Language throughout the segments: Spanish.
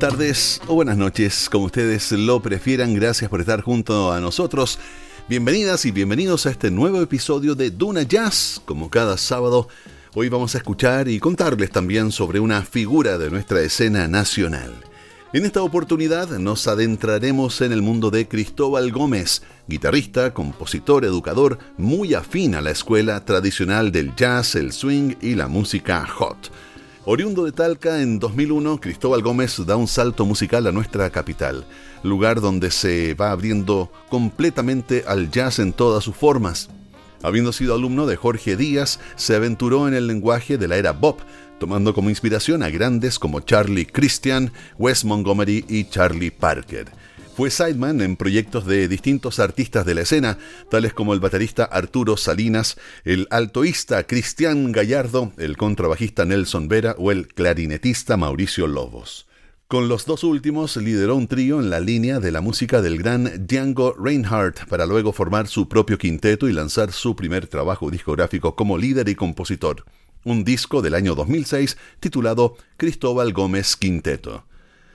tardes o buenas noches, como ustedes lo prefieran. Gracias por estar junto a nosotros. Bienvenidas y bienvenidos a este nuevo episodio de Duna Jazz. Como cada sábado, hoy vamos a escuchar y contarles también sobre una figura de nuestra escena nacional. En esta oportunidad nos adentraremos en el mundo de Cristóbal Gómez, guitarrista, compositor, educador, muy afín a la escuela tradicional del jazz, el swing y la música hot. Oriundo de Talca, en 2001, Cristóbal Gómez da un salto musical a nuestra capital, lugar donde se va abriendo completamente al jazz en todas sus formas. Habiendo sido alumno de Jorge Díaz, se aventuró en el lenguaje de la era Bob, tomando como inspiración a grandes como Charlie Christian, Wes Montgomery y Charlie Parker. Fue sideman en proyectos de distintos artistas de la escena, tales como el baterista Arturo Salinas, el altoísta Cristian Gallardo, el contrabajista Nelson Vera o el clarinetista Mauricio Lobos. Con los dos últimos lideró un trío en la línea de la música del gran Django Reinhardt para luego formar su propio quinteto y lanzar su primer trabajo discográfico como líder y compositor, un disco del año 2006 titulado Cristóbal Gómez Quinteto.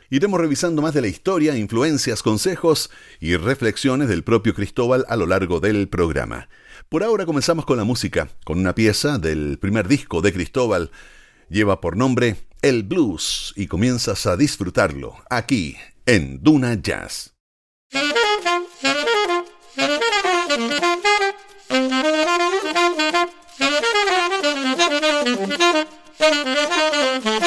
Iremos revisando más de la historia, influencias, consejos y reflexiones del propio Cristóbal a lo largo del programa. Por ahora comenzamos con la música, con una pieza del primer disco de Cristóbal. Lleva por nombre El Blues y comienzas a disfrutarlo aquí en Duna Jazz.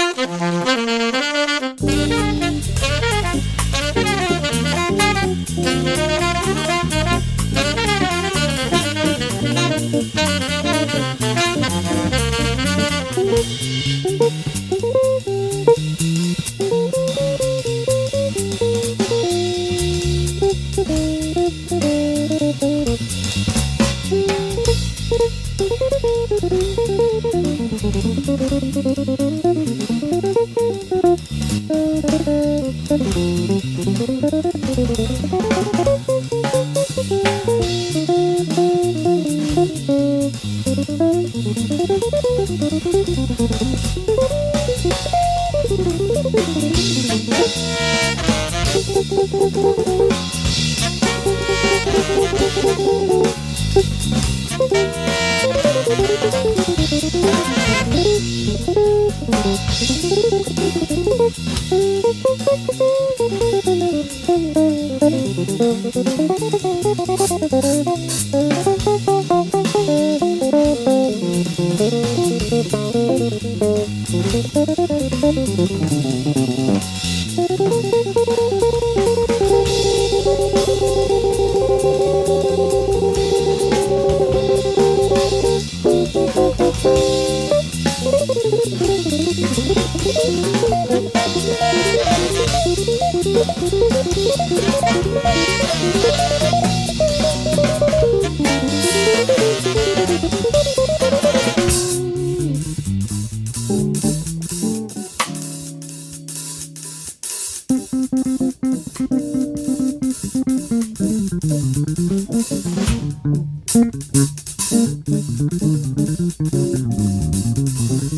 Thank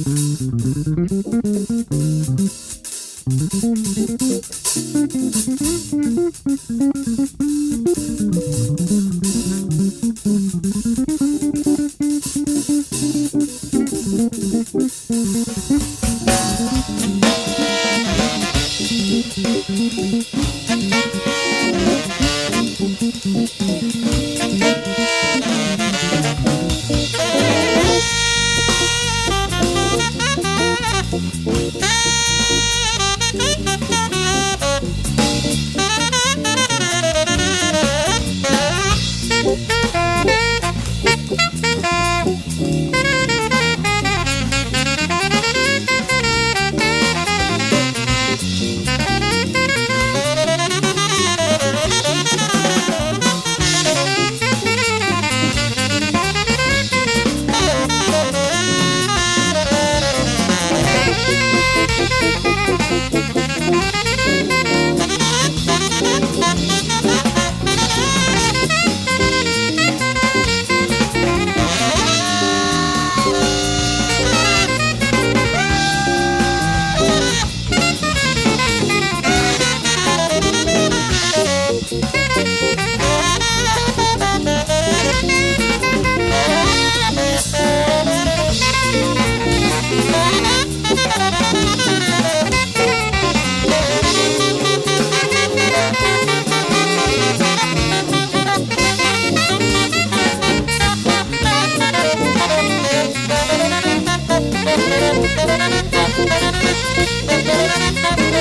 you.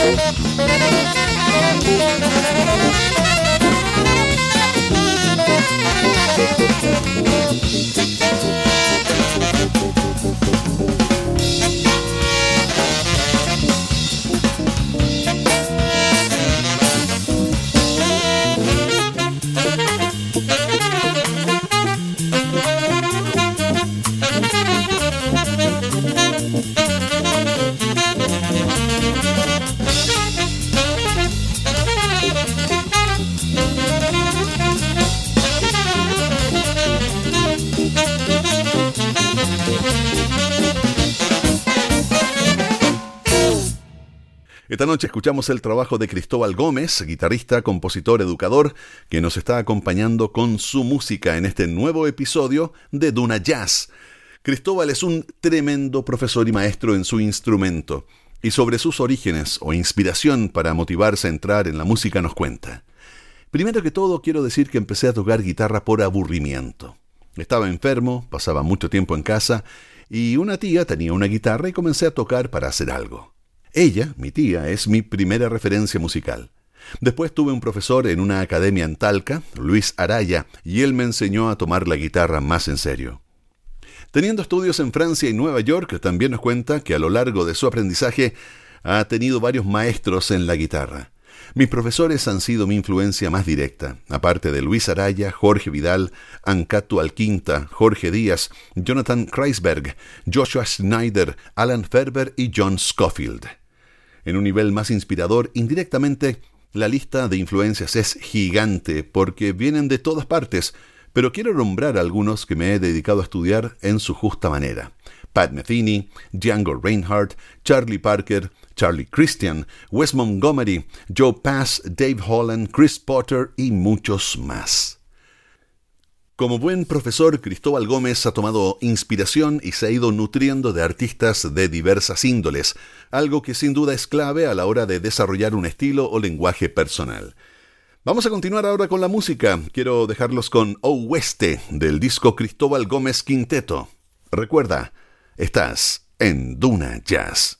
Thank you. Noche escuchamos el trabajo de Cristóbal Gómez, guitarrista, compositor, educador, que nos está acompañando con su música en este nuevo episodio de Duna Jazz. Cristóbal es un tremendo profesor y maestro en su instrumento, y sobre sus orígenes o inspiración para motivarse a entrar en la música nos cuenta. Primero que todo quiero decir que empecé a tocar guitarra por aburrimiento. Estaba enfermo, pasaba mucho tiempo en casa, y una tía tenía una guitarra y comencé a tocar para hacer algo. Ella, mi tía, es mi primera referencia musical. Después tuve un profesor en una academia en Talca, Luis Araya, y él me enseñó a tomar la guitarra más en serio. Teniendo estudios en Francia y Nueva York, también nos cuenta que a lo largo de su aprendizaje ha tenido varios maestros en la guitarra. Mis profesores han sido mi influencia más directa, aparte de Luis Araya, Jorge Vidal, Ancato Alquinta, Jorge Díaz, Jonathan Kreisberg, Joshua Schneider, Alan Ferber y John Scofield. En un nivel más inspirador, indirectamente, la lista de influencias es gigante porque vienen de todas partes, pero quiero nombrar algunos que me he dedicado a estudiar en su justa manera. Pat Metheny, Django Reinhardt, Charlie Parker, Charlie Christian, Wes Montgomery, Joe Pass, Dave Holland, Chris Potter y muchos más. Como buen profesor, Cristóbal Gómez ha tomado inspiración y se ha ido nutriendo de artistas de diversas índoles, algo que sin duda es clave a la hora de desarrollar un estilo o lenguaje personal. Vamos a continuar ahora con la música. Quiero dejarlos con Oeste del disco Cristóbal Gómez Quinteto. Recuerda, estás en Duna Jazz.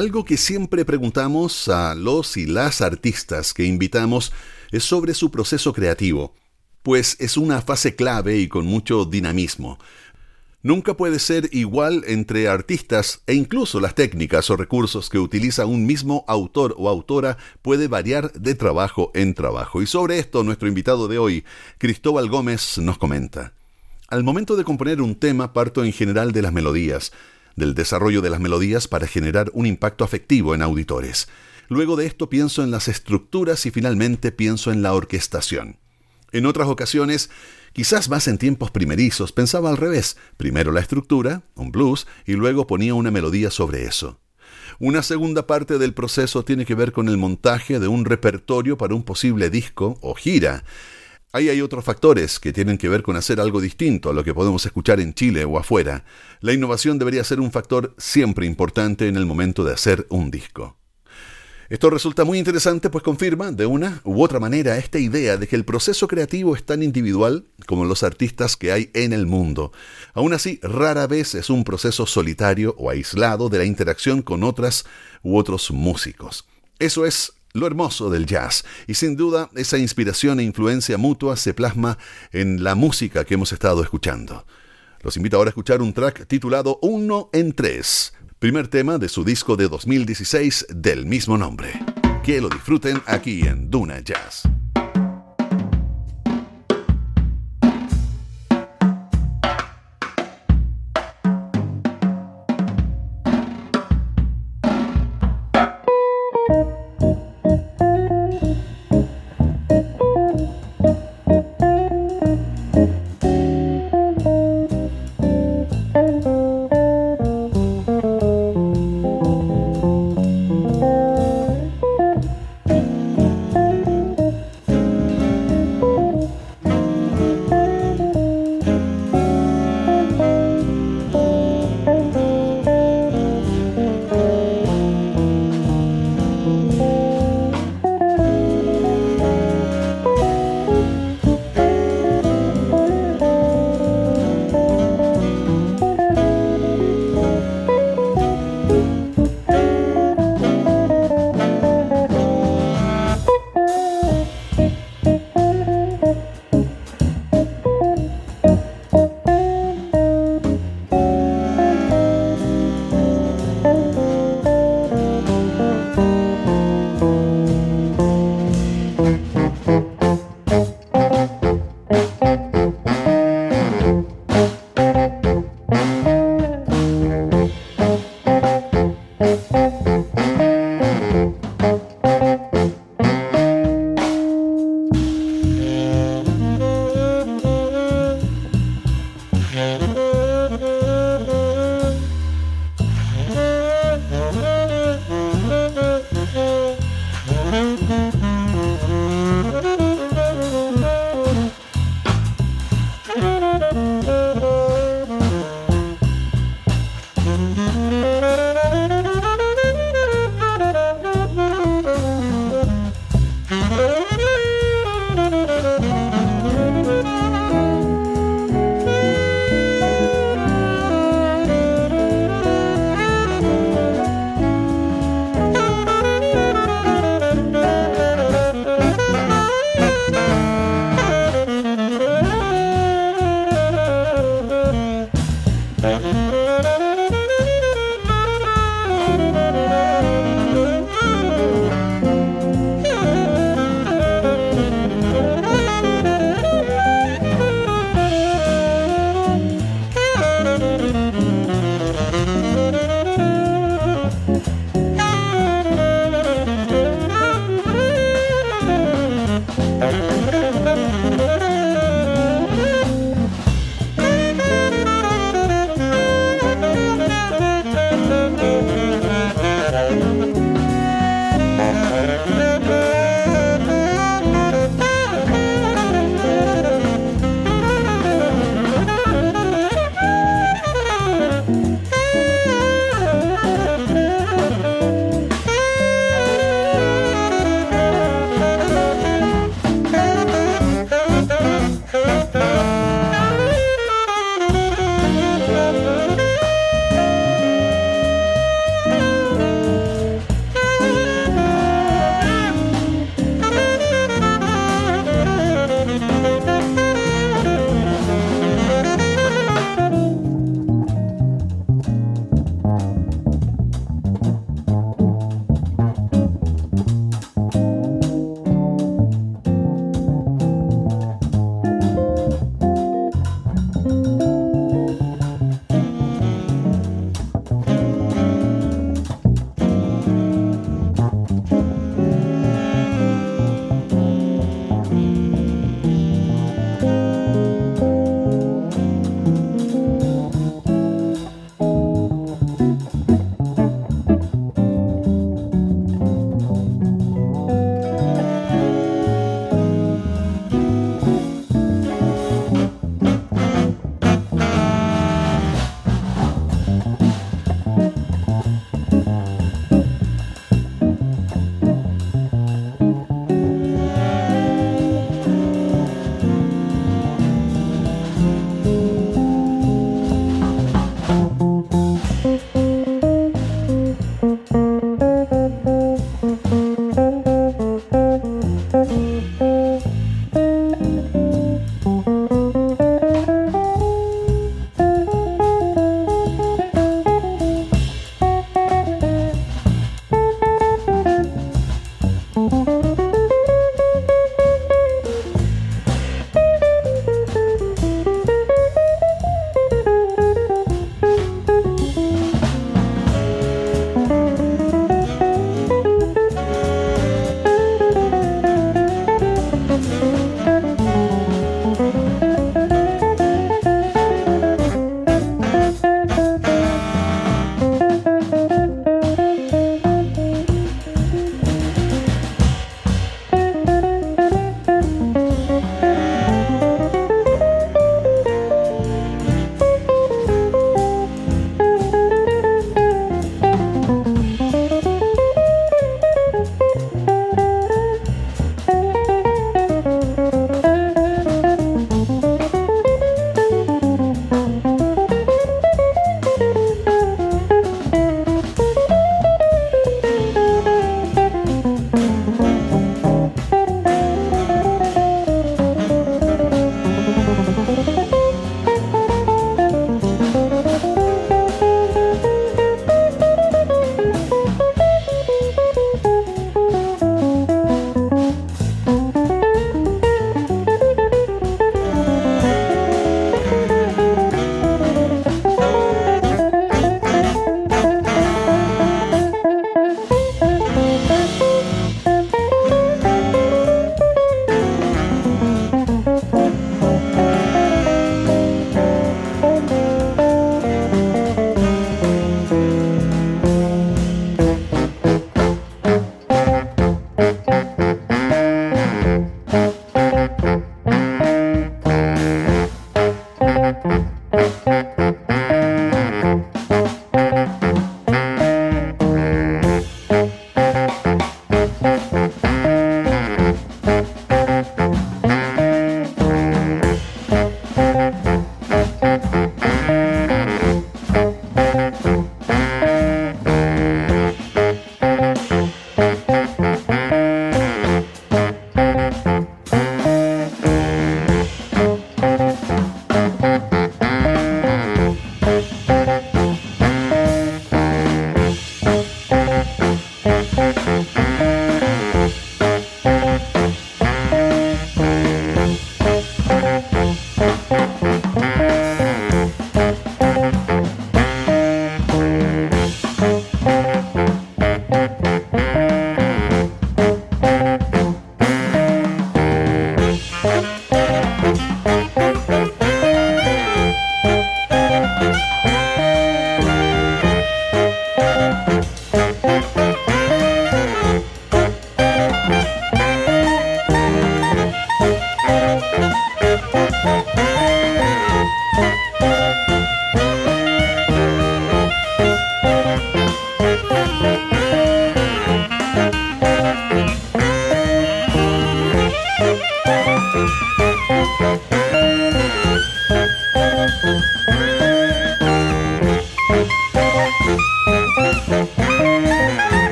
Algo que siempre preguntamos a los y las artistas que invitamos es sobre su proceso creativo, pues es una fase clave y con mucho dinamismo. Nunca puede ser igual entre artistas e incluso las técnicas o recursos que utiliza un mismo autor o autora puede variar de trabajo en trabajo. Y sobre esto nuestro invitado de hoy, Cristóbal Gómez, nos comenta. Al momento de componer un tema parto en general de las melodías, del desarrollo de las melodías para generar un impacto afectivo en auditores. Luego de esto pienso en las estructuras y finalmente pienso en la orquestación. En otras ocasiones, quizás más en tiempos primerizos, pensaba al revés, primero la estructura, un blues, y luego ponía una melodía sobre eso. Una segunda parte del proceso tiene que ver con el montaje de un repertorio para un posible disco o gira, Ahí hay otros factores que tienen que ver con hacer algo distinto a lo que podemos escuchar en Chile o afuera. La innovación debería ser un factor siempre importante en el momento de hacer un disco. Esto resulta muy interesante pues confirma de una u otra manera esta idea de que el proceso creativo es tan individual como los artistas que hay en el mundo. Aún así, rara vez es un proceso solitario o aislado de la interacción con otras u otros músicos. Eso es lo hermoso del jazz. Y sin duda, esa inspiración e influencia mutua se plasma en la música que hemos estado escuchando. Los invito ahora a escuchar un track titulado Uno en Tres, primer tema de su disco de 2016 del mismo nombre. Que lo disfruten aquí en Duna Jazz.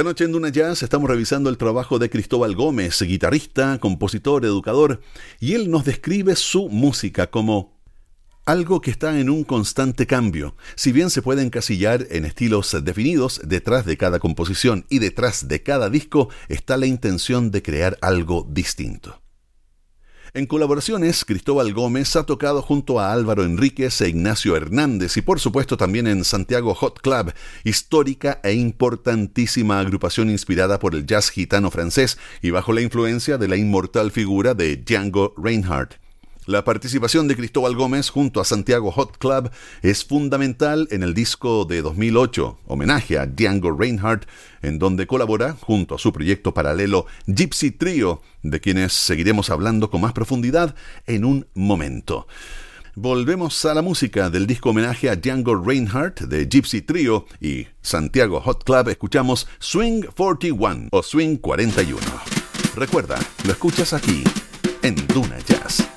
Esta noche en Duna Jazz estamos revisando el trabajo de Cristóbal Gómez, guitarrista, compositor, educador, y él nos describe su música como algo que está en un constante cambio. Si bien se puede encasillar en estilos definidos, detrás de cada composición y detrás de cada disco está la intención de crear algo distinto. En colaboraciones, Cristóbal Gómez ha tocado junto a Álvaro Enríquez e Ignacio Hernández y por supuesto también en Santiago Hot Club, histórica e importantísima agrupación inspirada por el jazz gitano francés y bajo la influencia de la inmortal figura de Django Reinhardt. La participación de Cristóbal Gómez junto a Santiago Hot Club es fundamental en el disco de 2008, homenaje a Django Reinhardt, en donde colabora junto a su proyecto paralelo Gypsy Trio, de quienes seguiremos hablando con más profundidad en un momento. Volvemos a la música del disco homenaje a Django Reinhardt de Gypsy Trio y Santiago Hot Club escuchamos Swing 41 o Swing 41. Recuerda, lo escuchas aquí en Duna Jazz.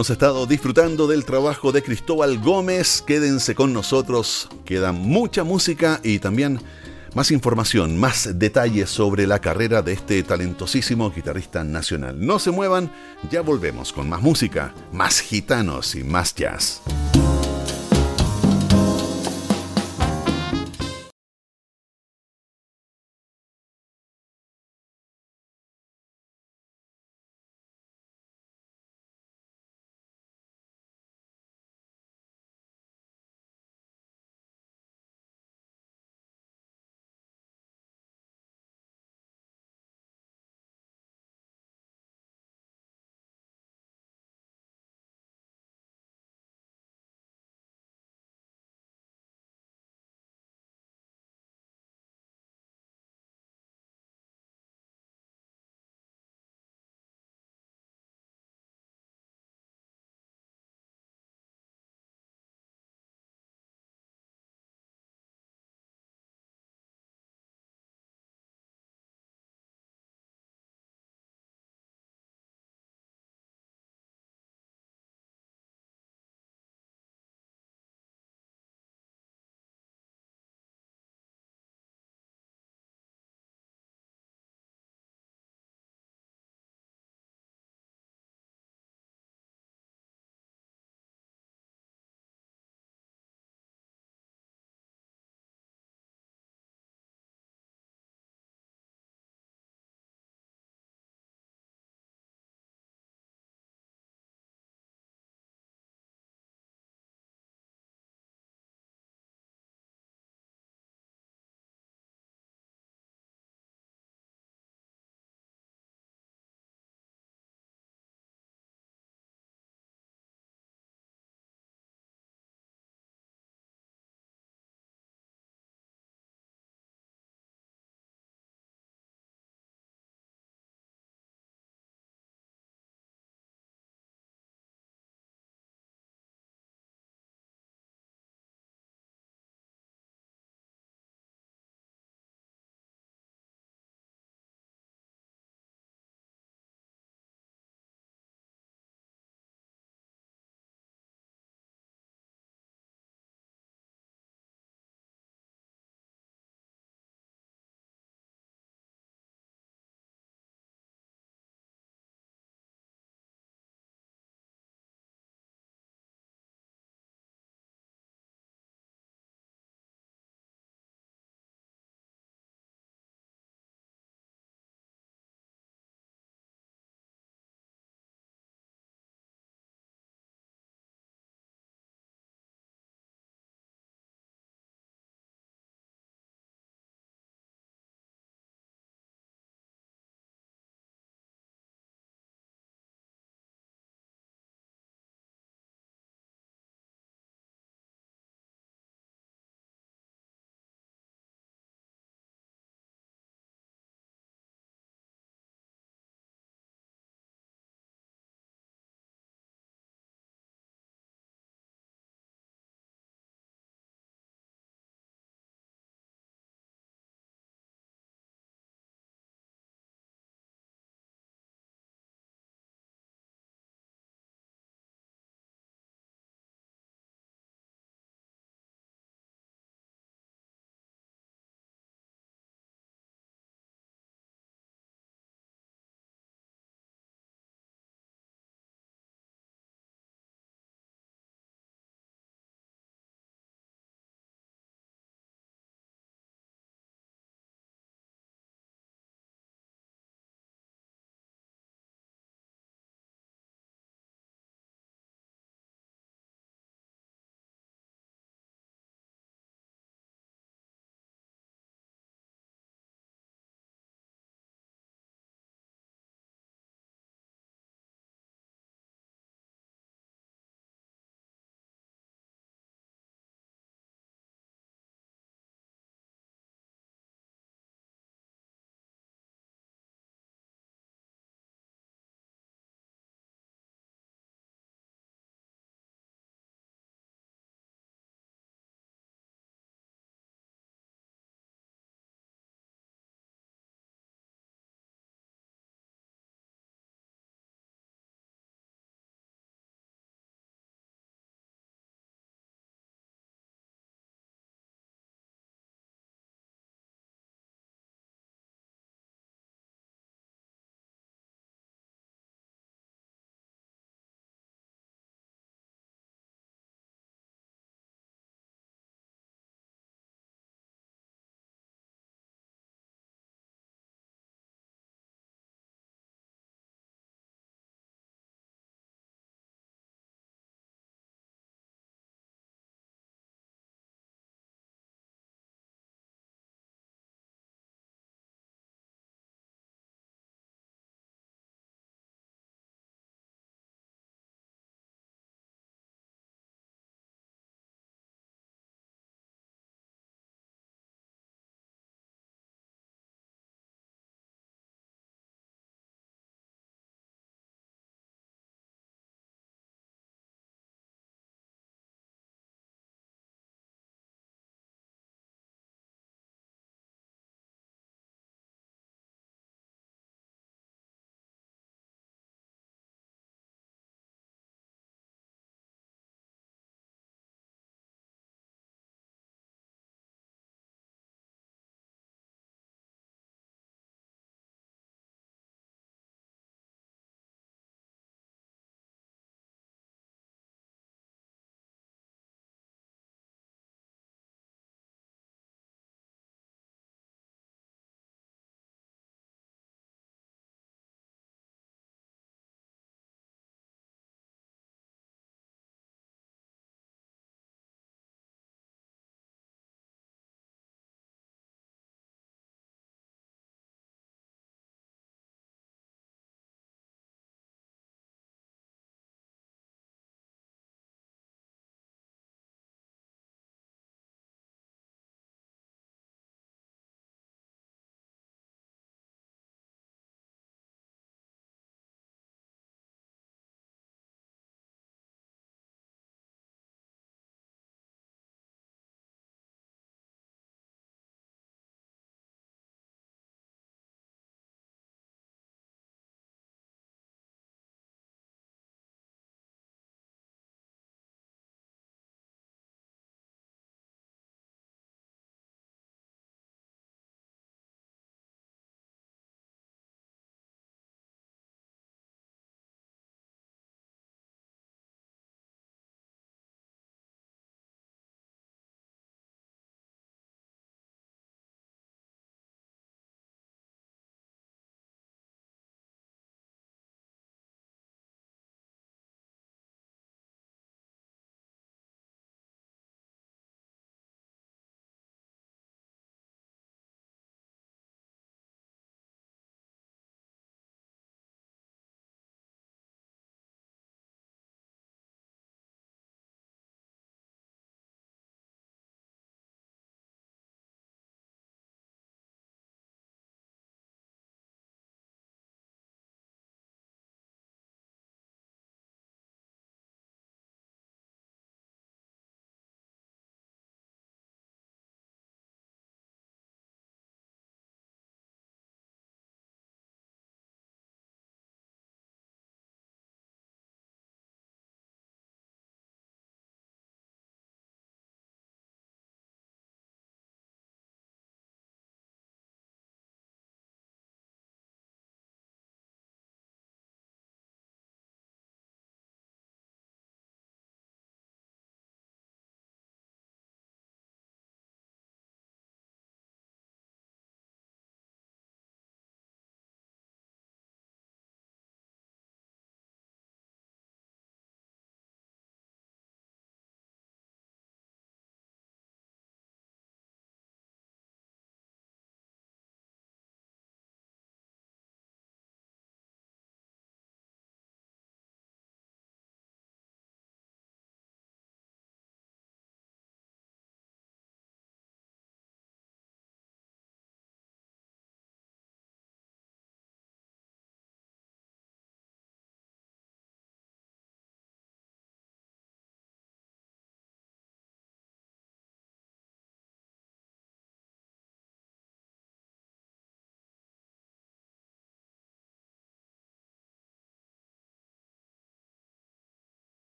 Hemos estado disfrutando del trabajo de Cristóbal Gómez. Quédense con nosotros. Queda mucha música y también más información, más detalles sobre la carrera de este talentosísimo guitarrista nacional. No se muevan, ya volvemos con más música, más gitanos y más jazz.